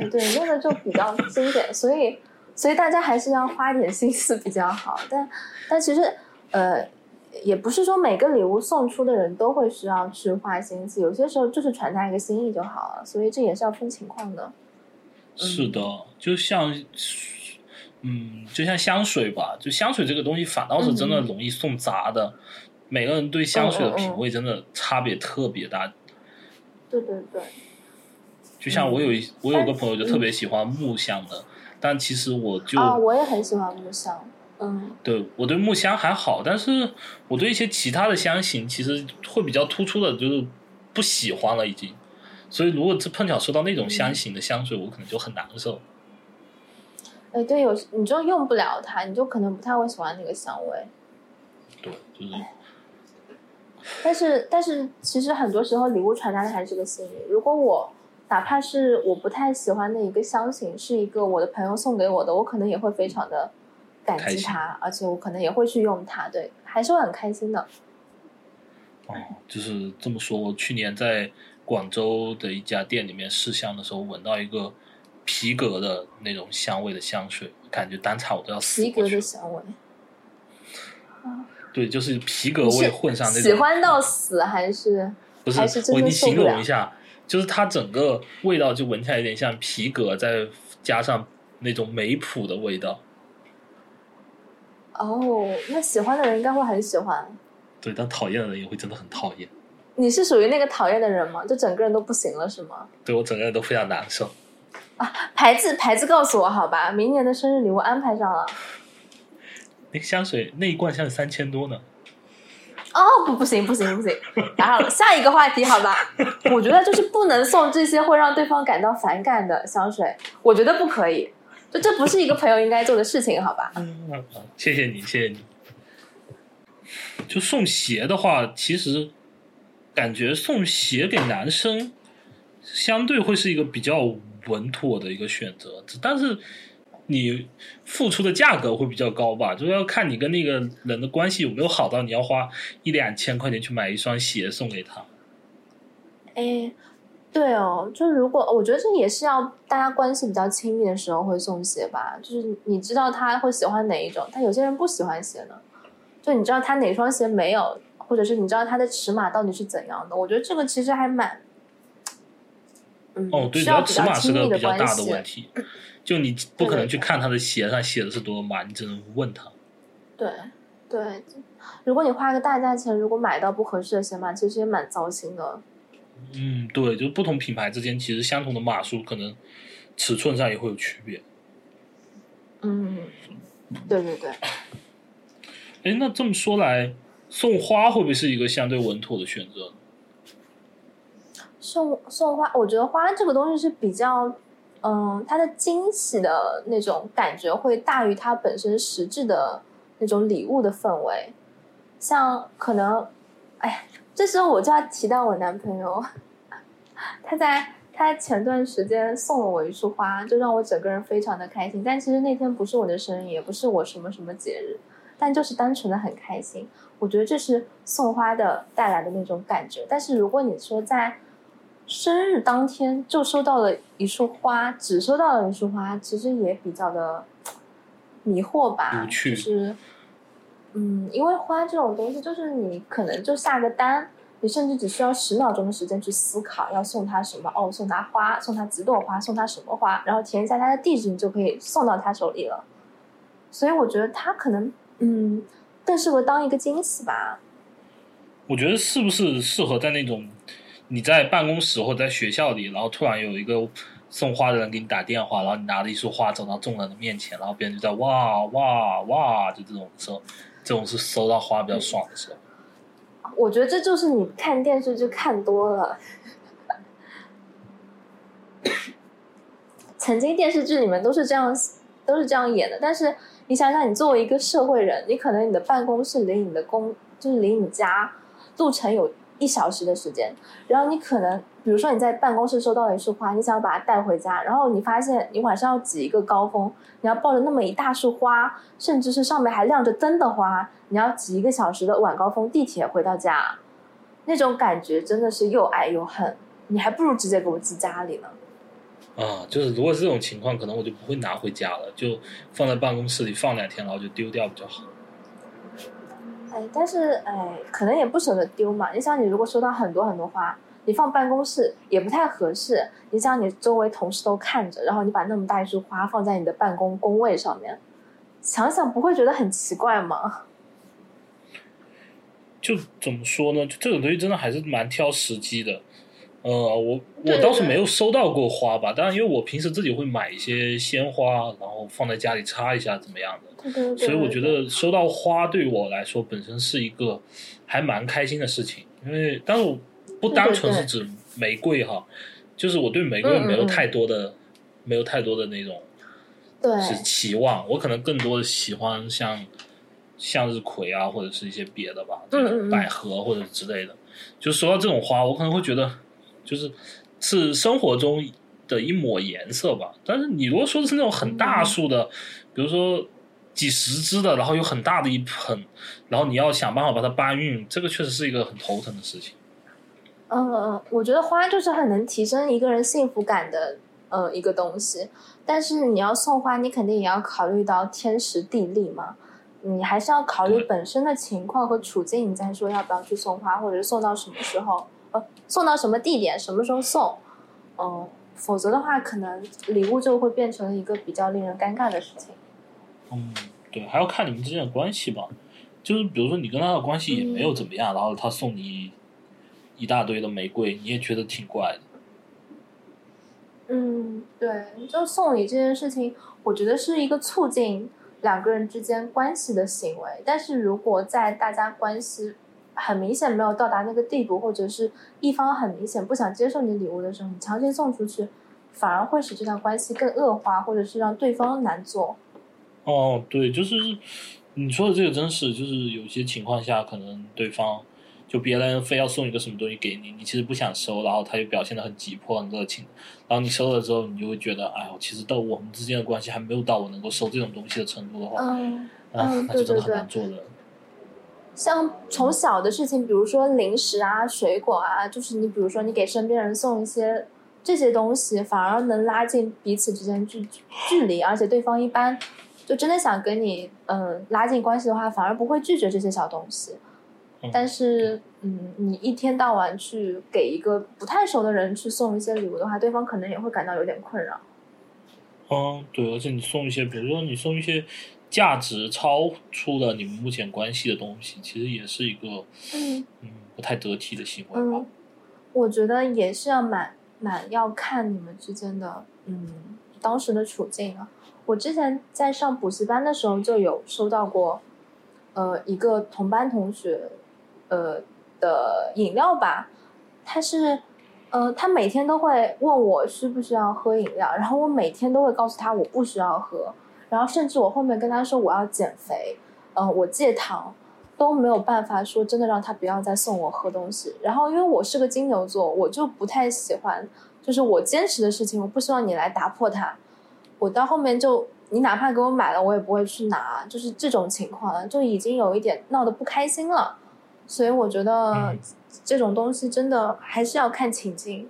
Speaker 2: 哎，对，那个就比较经典，所以所以大家还是要花点心思比较好。但但其实呃，也不是说每个礼物送出的人都会需要去花心思，有些时候就是传达一个心意就好了。所以这也是要分情况的。
Speaker 1: 是的，就像，嗯，就像香水吧，就香水这个东西反倒是真的容易送砸的。每个人对香水的品味真的差别特别大。
Speaker 2: 对对对。
Speaker 1: 就像我有一我有个朋友就特别喜欢木香的，但其实我就
Speaker 2: 啊，我也很喜欢木香。嗯。
Speaker 1: 对我对木香还好，但是我对一些其他的香型其实会比较突出的，就是不喜欢了已经。所以，如果这碰巧收到那种香型的香水，我可能就很难受。
Speaker 2: 哎，对，有你就用不了它，你就可能不太会喜欢那个香味。
Speaker 1: 对，就是。
Speaker 2: 但是，但是，其实很多时候礼物传达的还是个心意。如果我哪怕是我不太喜欢的一个香型，是一个我的朋友送给我的，我可能也会非常的感激他，而且我可能也会去用它。对，还是会很开心的。
Speaker 1: 哦，就是这么说。我去年在。广州的一家店里面试香的时候，闻到一个皮革的那种香味的香水，感觉当场我都要死
Speaker 2: 皮革的香味，
Speaker 1: 对，就是皮革味混上那种。
Speaker 2: 喜欢到死还是？
Speaker 1: 不是，我给你形容一下，就是它整个味道就闻起来有点像皮革，再加上那种梅普的味道。
Speaker 2: 哦，那喜欢的人应该会很喜欢。
Speaker 1: 对，但讨厌的人也会真的很讨厌。
Speaker 2: 你是属于那个讨厌的人吗？就整个人都不行了是吗？
Speaker 1: 对我整个人都非常难受。
Speaker 2: 啊，牌子牌子告诉我好吧，明年的生日礼物安排上了。
Speaker 1: 那个香水那一罐香水三千多呢。
Speaker 2: 哦不不行不行不行，打扰了，下一个话题好吧？我觉得就是不能送这些会让对方感到反感的香水，我觉得不可以，就这不是一个朋友应该做的事情好吧？
Speaker 1: 嗯，谢谢你谢谢你。就送鞋的话，其实。感觉送鞋给男生，相对会是一个比较稳妥的一个选择，但是你付出的价格会比较高吧？就要看你跟那个人的关系有没有好到你要花一两千块钱去买一双鞋送给他。
Speaker 2: 哎，对哦，就如果我觉得这也是要大家关系比较亲密的时候会送鞋吧，就是你知道他会喜欢哪一种，但有些人不喜欢鞋呢，就你知道他哪双鞋没有。或者是你知道他的尺码到底是怎样的？我觉得这个其实还蛮，嗯，
Speaker 1: 哦，对，
Speaker 2: 主要
Speaker 1: 尺码是个比较大
Speaker 2: 的
Speaker 1: 问题。就你不可能去看他的鞋上写的是多少码，你只能问他。
Speaker 2: 对对，如果你花个大价钱，如果买到不合适的鞋码，其实也蛮糟心的。
Speaker 1: 嗯，对，就不同品牌之间，其实相同的码数，可能尺寸上也会有区别。
Speaker 2: 嗯，对对对。
Speaker 1: 哎，那这么说来。送花会不会是一个相对稳妥的选择？
Speaker 2: 送送花，我觉得花这个东西是比较，嗯，它的惊喜的那种感觉会大于它本身实质的那种礼物的氛围。像可能，哎，这时候我就要提到我男朋友，*laughs* 他在他前段时间送了我一束花，就让我整个人非常的开心。但其实那天不是我的生日，也不是我什么什么节日，但就是单纯的很开心。我觉得这是送花的带来的那种感觉。但是如果你说在生日当天就收到了一束花，只收到了一束花，其实也比较的迷惑吧。就是，嗯，因为花这种东西，就是你可能就下个单，你甚至只需要十秒钟的时间去思考要送他什么。哦，送他花，送他几朵花，送他什么花，然后填一下他的地址，你就可以送到他手里了。所以我觉得他可能，嗯，更适合当一个惊喜吧。
Speaker 1: 我觉得是不是适合在那种你在办公室或在学校里，然后突然有一个送花的人给你打电话，然后你拿着一束花走到众人的面前，然后别人就在哇哇哇，就这种时候，这种是收到花比较爽的时候。
Speaker 2: 我觉得这就是你看电视剧看多了。曾经电视剧里面都是这样，都是这样演的。但是你想想，你作为一个社会人，你可能你的办公室离你的工，就是离你家路程有一小时的时间，然后你可能，比如说你在办公室收到一束花，你想要把它带回家，然后你发现你晚上要挤一个高峰，你要抱着那么一大束花，甚至是上面还亮着灯的花，你要挤一个小时的晚高峰地铁回到家，那种感觉真的是又爱又恨。你还不如直接给我寄家里呢。
Speaker 1: 啊，就是如果是这种情况，可能我就不会拿回家了，就放在办公室里放两天，然后就丢掉比较好。
Speaker 2: 哎，但是哎，可能也不舍得丢嘛。你想，你如果收到很多很多花，你放办公室也不太合适。你想，你周围同事都看着，然后你把那么大一束花放在你的办公工位上面，想想不会觉得很奇怪吗？
Speaker 1: 就怎么说呢？就这种东西真的还是蛮挑时机的。呃，我我倒是没有收到过花吧，当然因为我平时自己会买一些鲜花，然后放在家里插一下，怎么样的。所以我觉得收到花对我来说本身是一个还蛮开心的事情，因为但是我不单纯是指玫瑰哈，就是我对玫瑰没有太多的、没有太多的那种
Speaker 2: 对。
Speaker 1: 是期望，我可能更多的喜欢像向日葵啊，或者是一些别的吧，
Speaker 2: 嗯嗯嗯。
Speaker 1: 百合或者之类的。就收到这种花，我可能会觉得就是是生活中的一抹颜色吧。但是你如果说的是那种很大束的，比如说几十支的，然后有很大的一盆，然后你要想办法把它搬运，这个确实是一个很头疼的事情。
Speaker 2: 嗯嗯，我觉得花就是很能提升一个人幸福感的呃一个东西，但是你要送花，你肯定也要考虑到天时地利嘛，你还是要考虑本身的情况和处境，你再说要不要去送花，或者是送到什么时候，呃，送到什么地点，什么时候送，嗯、否则的话，可能礼物就会变成一个比较令人尴尬的事情。
Speaker 1: 嗯，对，还要看你们之间的关系吧。就是比如说你跟他的关系也没有怎么样，然后他送你一大堆的玫瑰，你也觉得挺怪的。
Speaker 2: 嗯，对，就送礼这件事情，我觉得是一个促进两个人之间关系的行为。但是如果在大家关系很明显没有到达那个地步，或者是一方很明显不想接受你礼物的时候，你强行送出去，反而会使这段关系更恶化，或者是让对方难做。
Speaker 1: 哦，对，就是你说的这个真是，就是有些情况下，可能对方就别人非要送一个什么东西给你，你其实不想收，然后他又表现的很急迫、很热情，然后你收了之后，你就会觉得，哎呦，其实到我们之间的关系还没有到我能够收这种东西的程度的话，
Speaker 2: 嗯，
Speaker 1: 啊，
Speaker 2: 嗯
Speaker 1: 那就真的很
Speaker 2: 对对对
Speaker 1: 难做人。
Speaker 2: 像从小的事情，比如说零食啊、水果啊，就是你比如说你给身边人送一些这些东西，反而能拉近彼此之间距距离，而且对方一般就真的想跟你嗯拉近关系的话，反而不会拒绝这些小东西。
Speaker 1: 嗯
Speaker 2: 但是嗯，你一天到晚去给一个不太熟的人去送一些礼物的话，对方可能也会感到有点困扰。
Speaker 1: 嗯，对，而且你送一些，比如说你送一些价值超出了你们目前关系的东西，其实也是一个
Speaker 2: 嗯
Speaker 1: 嗯不太得体的行为吧。
Speaker 2: 嗯，我觉得也是要蛮蛮要看你们之间的嗯当时的处境啊。我之前在上补习班的时候就有收到过，呃，一个同班同学，呃的饮料吧，他是。呃，他每天都会问我需不需要喝饮料，然后我每天都会告诉他我不需要喝，然后甚至我后面跟他说我要减肥，嗯、我戒糖，都没有办法说真的让他不要再送我喝东西。然后因为我是个金牛座，我就不太喜欢就是我坚持的事情，我不希望你来打破它。我到后面就，你哪怕给我买了，我也不会去拿，就是这种情况了，就已经有一点闹得不开心了。所以我觉得
Speaker 1: 嗯
Speaker 2: 这种东西真的还是要看情境。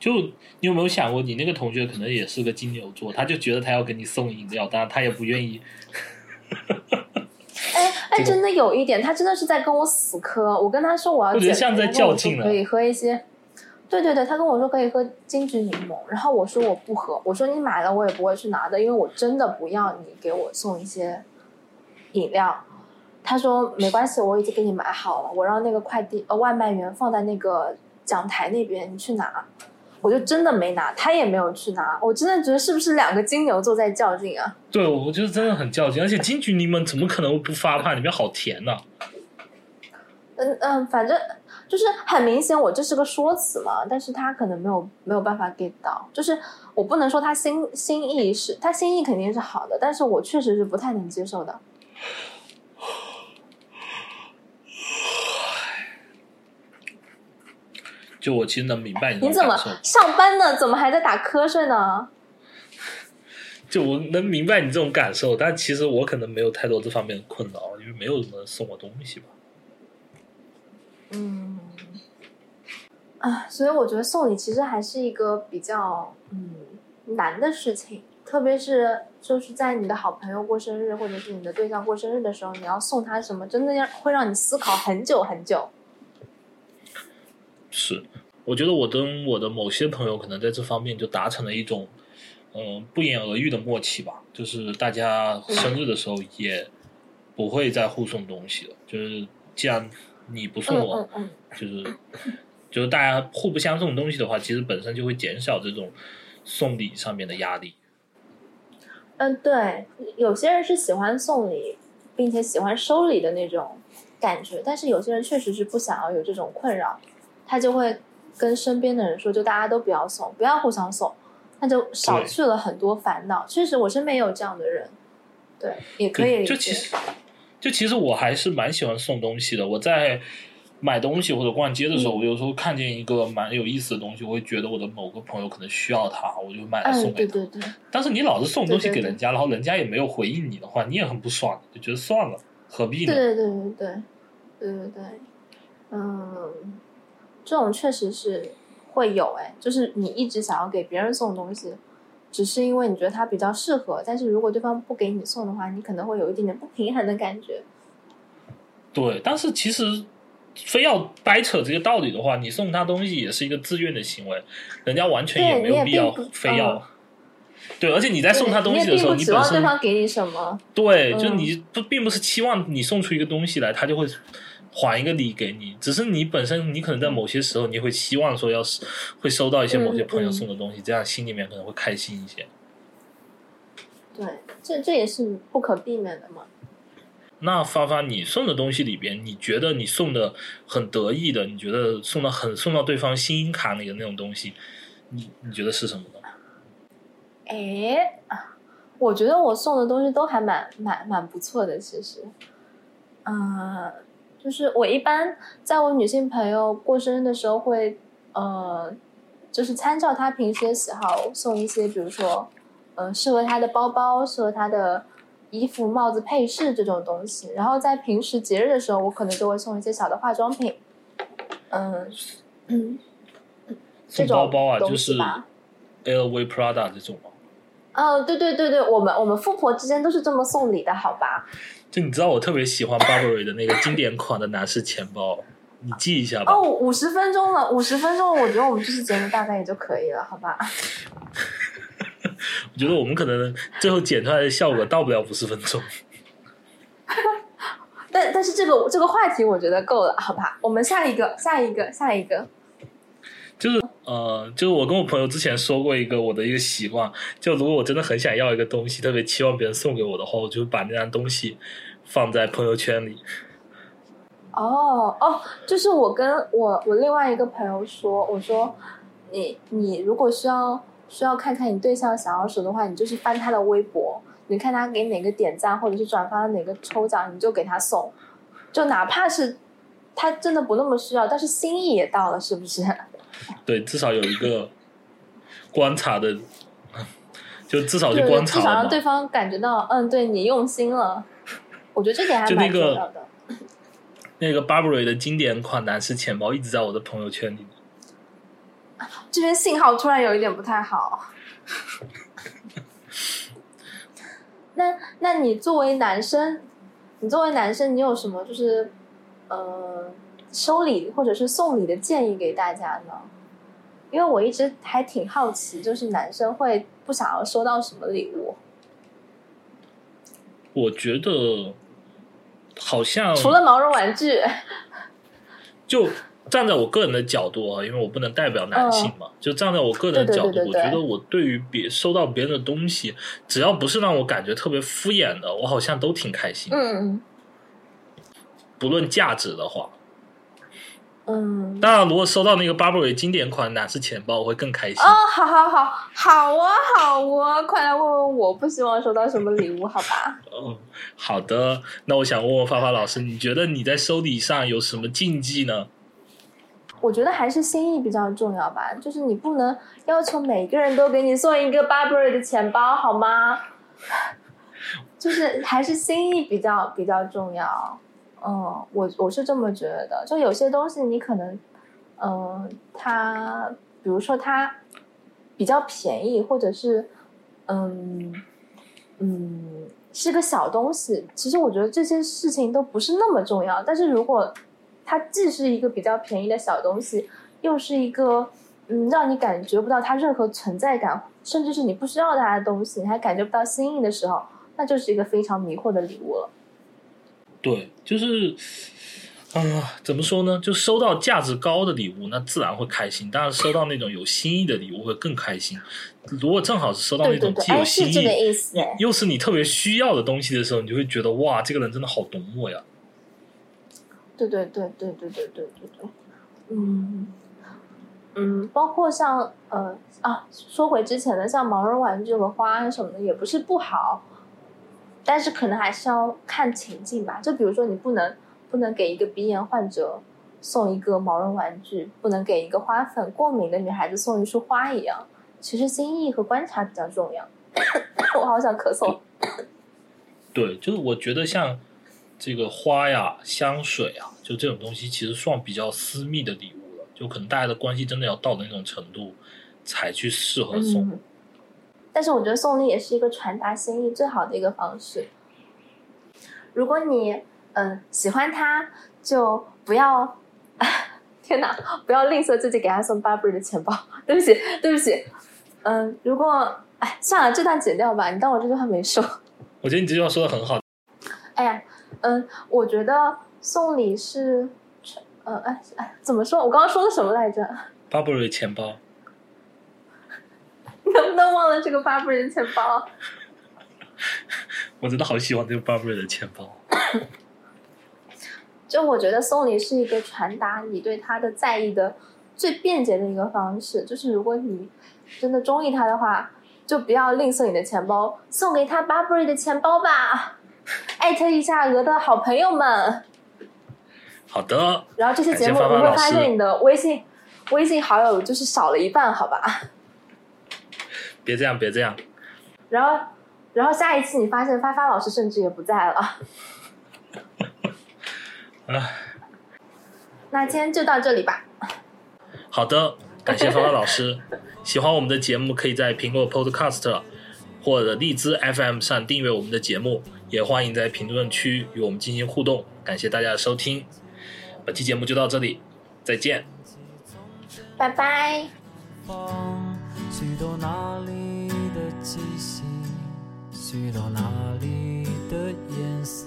Speaker 1: 就你有没有想过，你那个同学可能也是个金牛座，他就觉得他要给你送饮料，当然他也不愿意。
Speaker 2: 哎哎，*laughs* 真的有一点，他真的是在跟我死磕。我跟他说我要减肥，
Speaker 1: 我觉得像在较劲了
Speaker 2: 可以喝一些。对对对，他跟我说可以喝金桔柠檬，然后我说我不喝，我说你买了我也不会去拿的，因为我真的不要你给我送一些饮料。他说没关系，我已经给你买好了，我让那个快递呃外卖员放在那个讲台那边，你去拿。我就真的没拿，他也没有去拿，我真的觉得是不是两个金牛座在较劲啊？
Speaker 1: 对，我觉得真的很较劲，而且金桔柠檬怎么可能不发胖？里面好甜呐、
Speaker 2: 嗯嗯，反正就是很明显，我这是个说辞嘛，但是他可能没有没有办法 get 到，就是我不能说他心心意是，他心意肯定是好的，但是我确实是不太能接受的。
Speaker 1: 就我其实能明白你
Speaker 2: 你怎么上班呢？怎么还在打瞌睡呢？*laughs*
Speaker 1: 就我能明白你这种感受，但其实我可能没有太多这方面的困扰，因为没有什么送我东西吧。
Speaker 2: 嗯，啊，所以我觉得送礼其实还是一个比较嗯难的事情，特别是就是在你的好朋友过生日，或者是你的对象过生日的时候，你要送他什么，真的要会让你思考很久很久。
Speaker 1: 是，我觉得我跟我的某些朋友可能在这方面就达成了一种，嗯、不言而喻的默契吧。就是大家生日的时候也不会再互送东西了。就是既然你不送
Speaker 2: 嗯
Speaker 1: 我，
Speaker 2: 嗯嗯，
Speaker 1: 就是就是大家互不相送东西的话，其实本身就会减少这种送礼上面的压力。
Speaker 2: 嗯，对，有些人是喜欢送礼，并且喜欢收礼的那种感觉，但是有些人确实是不想要有这种困扰，他就会跟身边的人说，就大家都不要送，不要互相送，那就少去了很多烦恼。确实，我身边也有这样的人，对，也可以，理解。
Speaker 1: 就其实，就其实我还是蛮喜欢送东西的。我在买东西或者逛街的时候，
Speaker 2: 嗯
Speaker 1: 我有时候看见一个蛮有意思的东西，我会觉得我的某个朋友可能需要它，我就买来送
Speaker 2: 嗯，
Speaker 1: 给他。
Speaker 2: 对对对，
Speaker 1: 但是你老是送东西给人家，然后人家也没有回应你的话，你也很不爽，就觉得算了，何必呢？
Speaker 2: 对对对对对对对对，嗯，这种确实是会有哎，就是你一直想要给别人送东西，只是因为你觉得他比较适合，但是如果对方不给你送的话，你可能会有一点点不平衡的感觉。
Speaker 1: 对，但是其实非要掰扯这个道理的话，你送他东西也是一个自愿的行为，人家完全
Speaker 2: 也
Speaker 1: 没有必要非要。
Speaker 2: 嗯
Speaker 1: 对，而且你在送他东西的时候，
Speaker 2: 你不指望对方给你什么，
Speaker 1: 对，
Speaker 2: 嗯
Speaker 1: 就你不并不是期望你送出一个东西来，他就会还一个礼给你，只是你本身你可能在某些时候你会希望说，要是会收到一些某些朋友送的东西，这样心里面可能会开心一些。
Speaker 2: 对，这这也是不可避免的嘛。
Speaker 1: 那发发，你送的东西里边，你觉得你送的很得意的，你觉得送到很送到对方心卡里的那种东西，你你觉得是什么呢？
Speaker 2: 哎，啊我觉得我送的东西都还蛮蛮蛮不错的，其实，嗯、就是我一般在我女性朋友过生日的时候会，呃，就是参照她平时的喜好送一些，比如说，呃，适合她的包包、适合她的衣服、帽子、配饰这种东西。然后在平时节日的时候，我可能就会送一些小的化妆品，嗯嗯，这种
Speaker 1: 送包包啊，
Speaker 2: 东
Speaker 1: 就是 LV、Prada 这种吗？
Speaker 2: 哦，对对对对，我们我们富婆之间都是这么送礼的，好吧？
Speaker 1: 就你知道我特别喜欢 Burberry 的那个经典款的男士钱包，你记一下吧。
Speaker 2: 哦，五十分钟了，五十分钟，我觉得我们这期节目大概也就可以了，好吧？*laughs*
Speaker 1: 我觉得我们可能最后剪出来的效果到不了五十分钟。*laughs*
Speaker 2: 但但是这个这个话题我觉得够了，好吧？我们下一个，下一个，下一个。
Speaker 1: 就是呃，就是我跟我朋友之前说过一个我的一个习惯，就如果我真的很想要一个东西，特别期望别人送给我的话，我就会把那样东西放在朋友圈里。
Speaker 2: 哦哦，就是我跟我我另外一个朋友说，我说你你如果需要需要看看你对象想要什么的话，你就是翻他的微博，你看他给哪个点赞或者是转发哪个抽奖，你就给他送，就哪怕是他真的不那么需要，但是心意也到了，是不是？
Speaker 1: 对，至少有一个观察的，就至少去，观察。
Speaker 2: 至少让对方感觉到，嗯，对你用心了。我觉得这点还蛮
Speaker 1: 就那个
Speaker 2: 重要的。
Speaker 1: 那个 Burberry 的经典款男士钱包一直在我的朋友圈里。
Speaker 2: 这边信号突然有一点不太好。那那你作为男生，你作为男生，你有什么就是呃收礼或者是送礼的建议给大家呢？因为我一直还挺好奇，就是男生会不想要收到什么礼物，
Speaker 1: 我觉得好像
Speaker 2: 除了毛绒玩具。*laughs*
Speaker 1: 就站在我个人的角度啊，因为我不能代表男性嘛，就站在我个人的角度，我觉得我对于别收到别人的东西，只要不是让我感觉特别敷衍的，我好像都挺开心。
Speaker 2: 嗯
Speaker 1: 不论价值的话，
Speaker 2: 嗯。
Speaker 1: 当然，如果收到那个 Burberry 经典款男士钱包，我会更开心。
Speaker 2: 哦，好好好，好啊，好啊，快来问问我，不希望收到什么礼物，好吧？*laughs*
Speaker 1: 嗯，好的。那我想问问发发老师，你觉得你在收礼上有什么禁忌呢？
Speaker 2: 我觉得还是心意比较重要吧，就是你不能要求每个人都给你送一个 Burberry 的钱包，好吗？*sighs* 就是还是心意比较比较重要。嗯，我我是这么觉得。就有些东西你可能，嗯、它比如说它比较便宜，或者是嗯嗯是个小东西，其实我觉得这些事情都不是那么重要。但是如果它既是一个比较便宜的小东西，又是一个嗯让你感觉不到它任何存在感，甚至是你不需要它的东西，你还感觉不到心意的时候，那就是一个非常迷惑的礼物了。
Speaker 1: 对，就是，啊、怎么说呢？就收到价值高的礼物，那自然会开心；当然，收到那种有心意的礼物会更开心。如果正好是收到那种既有
Speaker 2: 哎，
Speaker 1: 心意，
Speaker 2: 是这个意思哎。
Speaker 1: 又是你特别需要的东西的时候，你就会觉得哇，这个人真的好懂我呀。
Speaker 2: 对对对对对对对对对，嗯嗯，包括像呃啊，说回之前的，像毛绒玩具和花什么的，也不是不好，但是可能还是要看情境吧。就比如说，你不能不能给一个鼻炎患者送一个毛绒玩具，不能给一个花粉过敏的女孩子送一束花一样。其实心意和观察比较重要。*coughs* 我好想咳嗽。
Speaker 1: 对，就是我觉得像这个花呀、香水啊，就这种东西，其实算比较私密的礼物了。就可能大家的关系真的要到那种程度，才去适合送。
Speaker 2: 嗯，但是我觉得送礼也是一个传达心意最好的一个方式。如果你嗯、呃喜欢他，就不要，*laughs* 天哪，不要吝啬自己给他送 Burberry 的钱包。*laughs* 对不起，对不起。嗯，如果哎算了，这段剪掉吧，你当我这句话没说。
Speaker 1: 我觉得你这句话说的很好。*laughs*
Speaker 2: 哎呀，嗯，我觉得送礼是，呃，哎哎，怎么说？我刚刚说的什么来着
Speaker 1: ？Burberry 钱包，*laughs*
Speaker 2: 能不能忘了这个 Burberry 的钱包？*laughs*
Speaker 1: 我真的好喜欢这个 Burberry 的钱包。
Speaker 2: 就我觉得送礼是一个传达你对他的在意的最便捷的一个方式。就是如果你真的中意他的话，就不要吝啬你的钱包，送给他 Burberry 的钱包吧，艾特一下鹅的好朋友们。
Speaker 1: 好的，
Speaker 2: 然后这期节目你会发现你的微信微信好友就是少了一半，好吧？
Speaker 1: 别这样，别这样。
Speaker 2: 然后然后下一次你发现发发老师甚至也不在了。*laughs*
Speaker 1: 啊，
Speaker 2: 那今天就到这里吧。
Speaker 1: 好的，感谢发发老师。喜欢我们的节目，可以在苹果 Podcast 或者荔枝 FM 上订阅我们的节目，也欢迎在评论区与我们进行互动。感谢大家的收听，本期节目就到这里，再见。
Speaker 2: 拜拜。
Speaker 3: 许多那里的气息许多那里的颜色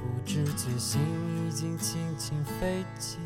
Speaker 3: 不知觉心已经轻轻飞起。